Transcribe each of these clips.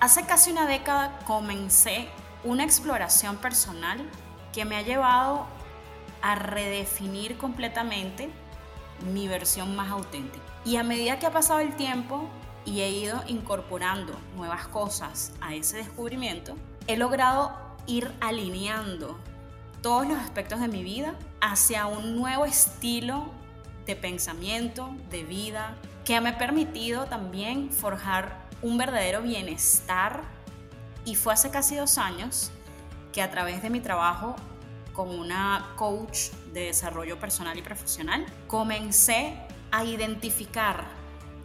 Hace casi una década comencé una exploración personal que me ha llevado a redefinir completamente mi versión más auténtica. Y a medida que ha pasado el tiempo y he ido incorporando nuevas cosas a ese descubrimiento, he logrado ir alineando todos los aspectos de mi vida hacia un nuevo estilo de pensamiento, de vida, que me ha permitido también forjar un verdadero bienestar. Y fue hace casi dos años que a través de mi trabajo como una coach de desarrollo personal y profesional, comencé a identificar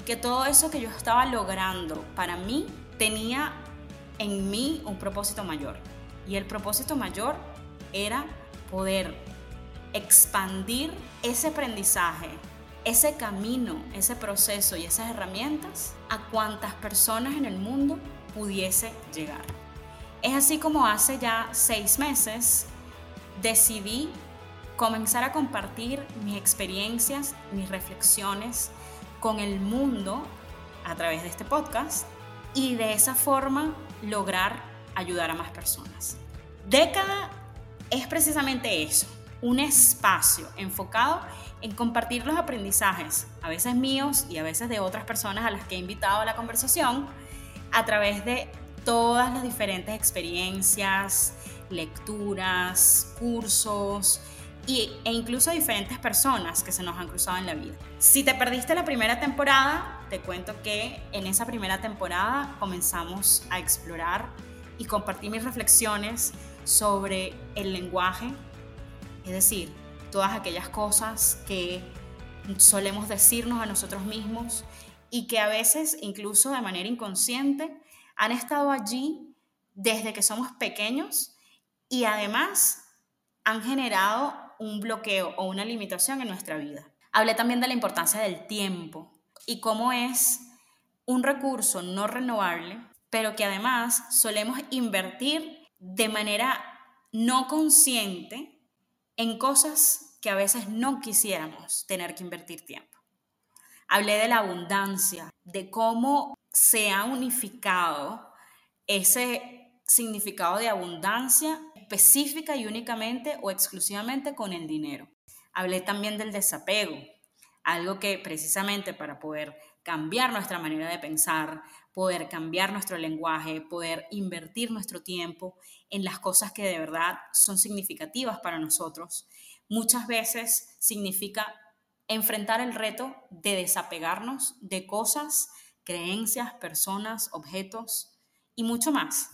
que todo eso que yo estaba logrando para mí tenía en mí un propósito mayor. Y el propósito mayor era poder expandir ese aprendizaje, ese camino, ese proceso y esas herramientas a cuantas personas en el mundo pudiese llegar. Es así como hace ya seis meses decidí comenzar a compartir mis experiencias, mis reflexiones con el mundo a través de este podcast y de esa forma lograr ayudar a más personas. Década es precisamente eso, un espacio enfocado en compartir los aprendizajes, a veces míos y a veces de otras personas a las que he invitado a la conversación, a través de todas las diferentes experiencias, lecturas, cursos e incluso diferentes personas que se nos han cruzado en la vida. Si te perdiste la primera temporada, te cuento que en esa primera temporada comenzamos a explorar y compartir mis reflexiones sobre el lenguaje, es decir, todas aquellas cosas que solemos decirnos a nosotros mismos y que a veces, incluso de manera inconsciente, han estado allí desde que somos pequeños y además han generado un bloqueo o una limitación en nuestra vida. Hablé también de la importancia del tiempo y cómo es un recurso no renovable, pero que además solemos invertir de manera no consciente en cosas que a veces no quisiéramos tener que invertir tiempo. Hablé de la abundancia, de cómo se ha unificado ese significado de abundancia específica y únicamente o exclusivamente con el dinero. Hablé también del desapego, algo que precisamente para poder cambiar nuestra manera de pensar, poder cambiar nuestro lenguaje, poder invertir nuestro tiempo en las cosas que de verdad son significativas para nosotros, muchas veces significa enfrentar el reto de desapegarnos de cosas, creencias, personas, objetos y mucho más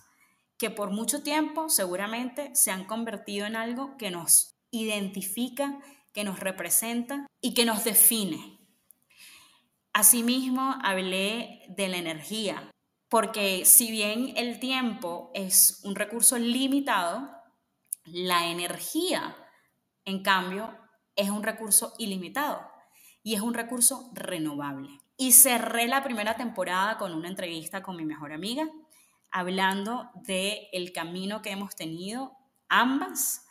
que por mucho tiempo seguramente se han convertido en algo que nos identifica, que nos representa y que nos define. Asimismo, hablé de la energía, porque si bien el tiempo es un recurso limitado, la energía, en cambio, es un recurso ilimitado y es un recurso renovable. Y cerré la primera temporada con una entrevista con mi mejor amiga, hablando de el camino que hemos tenido ambas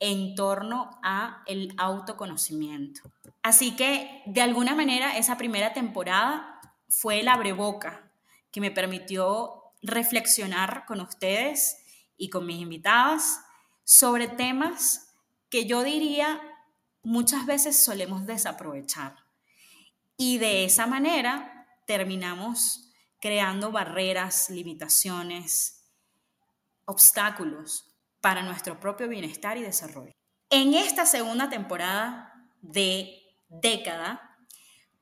en torno a el autoconocimiento. Así que de alguna manera esa primera temporada fue el abreboca que me permitió reflexionar con ustedes y con mis invitadas sobre temas que yo diría muchas veces solemos desaprovechar. Y de esa manera terminamos creando barreras, limitaciones, obstáculos para nuestro propio bienestar y desarrollo. En esta segunda temporada de década,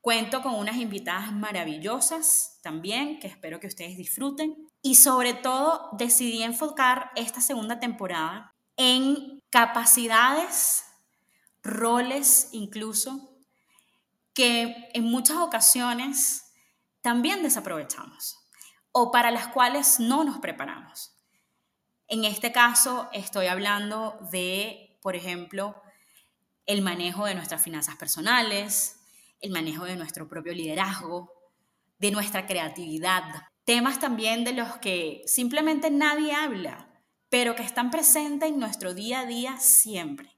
cuento con unas invitadas maravillosas también, que espero que ustedes disfruten. Y sobre todo decidí enfocar esta segunda temporada en capacidades, roles incluso, que en muchas ocasiones también desaprovechamos o para las cuales no nos preparamos. En este caso estoy hablando de, por ejemplo, el manejo de nuestras finanzas personales, el manejo de nuestro propio liderazgo, de nuestra creatividad, temas también de los que simplemente nadie habla, pero que están presentes en nuestro día a día siempre,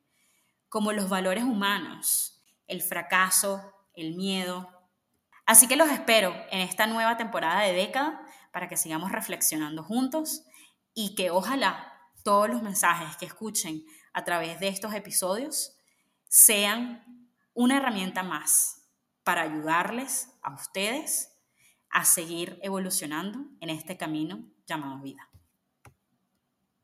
como los valores humanos, el fracaso, el miedo, Así que los espero en esta nueva temporada de década para que sigamos reflexionando juntos y que ojalá todos los mensajes que escuchen a través de estos episodios sean una herramienta más para ayudarles a ustedes a seguir evolucionando en este camino llamado vida.